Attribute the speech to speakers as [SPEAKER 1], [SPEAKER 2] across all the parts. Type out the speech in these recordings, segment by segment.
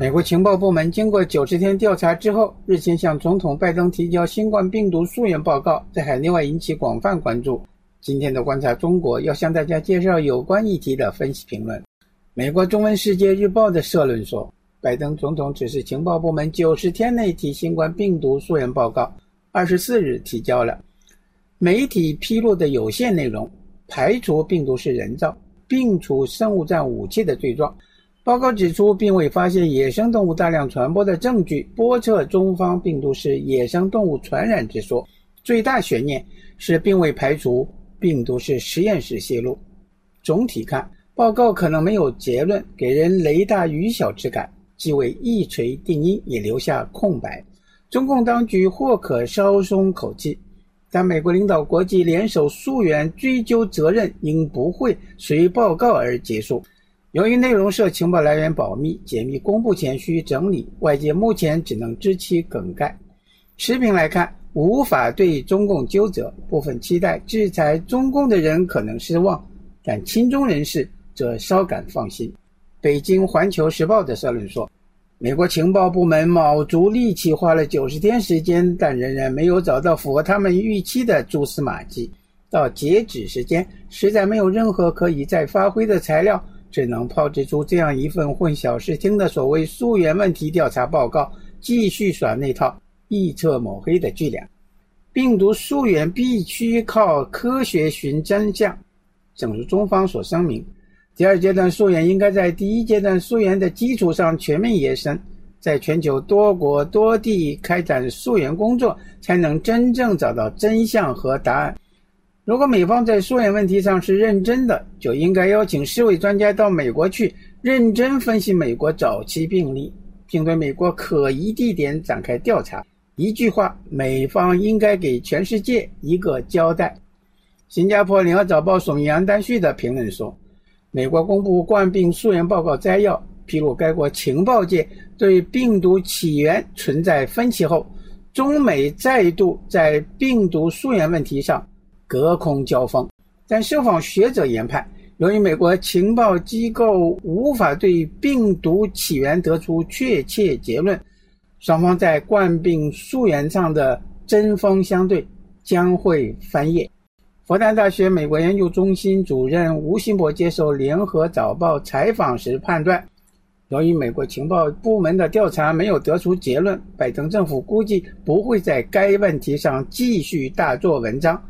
[SPEAKER 1] 美国情报部门经过九十天调查之后，日前向总统拜登提交新冠病毒溯源报告，在海内外引起广泛关注。今天的观察中国要向大家介绍有关议题的分析评论。美国中文世界日报的社论说，拜登总统指示情报部门九十天内提新冠病毒溯源报告，二十四日提交了。媒体披露的有限内容，排除病毒是人造、并除生物战武器的罪状。报告指出，并未发现野生动物大量传播的证据，驳斥中方病毒是野生动物传染之说。最大悬念是并未排除病毒是实验室泄露。总体看，报告可能没有结论，给人雷大雨小之感，既未一锤定音，也留下空白。中共当局或可稍松口气，但美国领导国际联手溯源追究责任，应不会随报告而结束。由于内容涉情报来源保密，解密公布前需整理，外界目前只能知其梗概。持平来看，无法对中共纠责。部分期待制裁中共的人可能失望，但亲中人士则稍感放心。北京环球时报的社论说，美国情报部门卯足力气花了九十天时间，但仍然没有找到符合他们预期的蛛丝马迹。到截止时间，实在没有任何可以再发挥的材料。只能炮制出这样一份混淆视听的所谓溯源问题调查报告，继续耍那套臆测抹黑的伎俩。病毒溯源必须靠科学寻真相，正如中方所声明，第二阶段溯源应该在第一阶段溯源的基础上全面延伸，在全球多国多地开展溯源工作，才能真正找到真相和答案。如果美方在溯源问题上是认真的，就应该邀请世卫专家到美国去，认真分析美国早期病例，并对美国可疑地点展开调查。一句话，美方应该给全世界一个交代。新加坡联合早报署名杨丹旭的评论说：“美国公布冠病溯源报告摘要，披露该国情报界对病毒起源存在分歧后，中美再度在病毒溯源问题上。”隔空交锋，但受访学者研判，由于美国情报机构无法对病毒起源得出确切结论，双方在冠病溯源上的针锋相对将会翻页。复旦大学美国研究中心主任吴新博接受联合早报采访时判断，由于美国情报部门的调查没有得出结论，拜登政府估计不会在该问题上继续大做文章。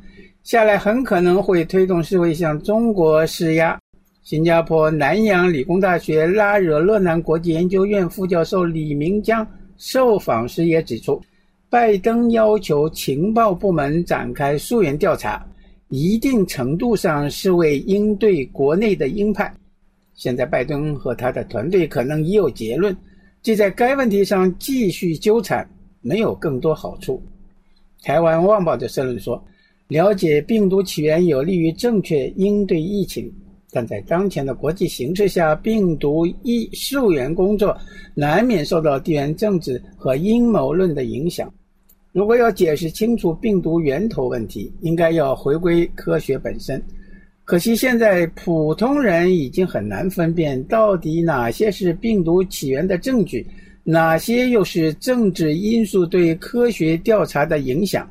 [SPEAKER 1] 下来很可能会推动世卫向中国施压。新加坡南洋理工大学拉惹勒南国际研究院副教授李明江受访时也指出，拜登要求情报部门展开溯源调查，一定程度上是为应对国内的鹰派。现在拜登和他的团队可能已有结论，即在该问题上继续纠缠没有更多好处。台湾《旺报》的社论说。了解病毒起源有利于正确应对疫情，但在当前的国际形势下，病毒疫溯源工作难免受到地缘政治和阴谋论的影响。如果要解释清楚病毒源头问题，应该要回归科学本身。可惜现在普通人已经很难分辨到底哪些是病毒起源的证据，哪些又是政治因素对科学调查的影响。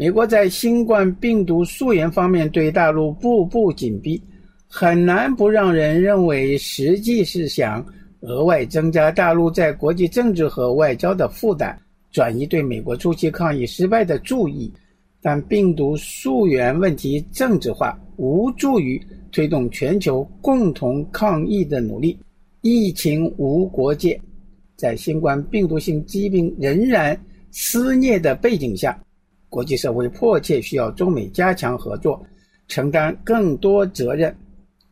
[SPEAKER 1] 美国在新冠病毒溯源方面对大陆步步紧逼，很难不让人认为实际是想额外增加大陆在国际政治和外交的负担，转移对美国初期抗疫失败的注意。但病毒溯源问题政治化，无助于推动全球共同抗疫的努力。疫情无国界，在新冠病毒性疾病仍然肆虐的背景下。国际社会迫切需要中美加强合作，承担更多责任。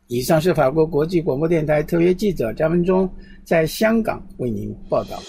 [SPEAKER 1] 以上是法国国际广播电台特约记者张文忠在香港为您报道。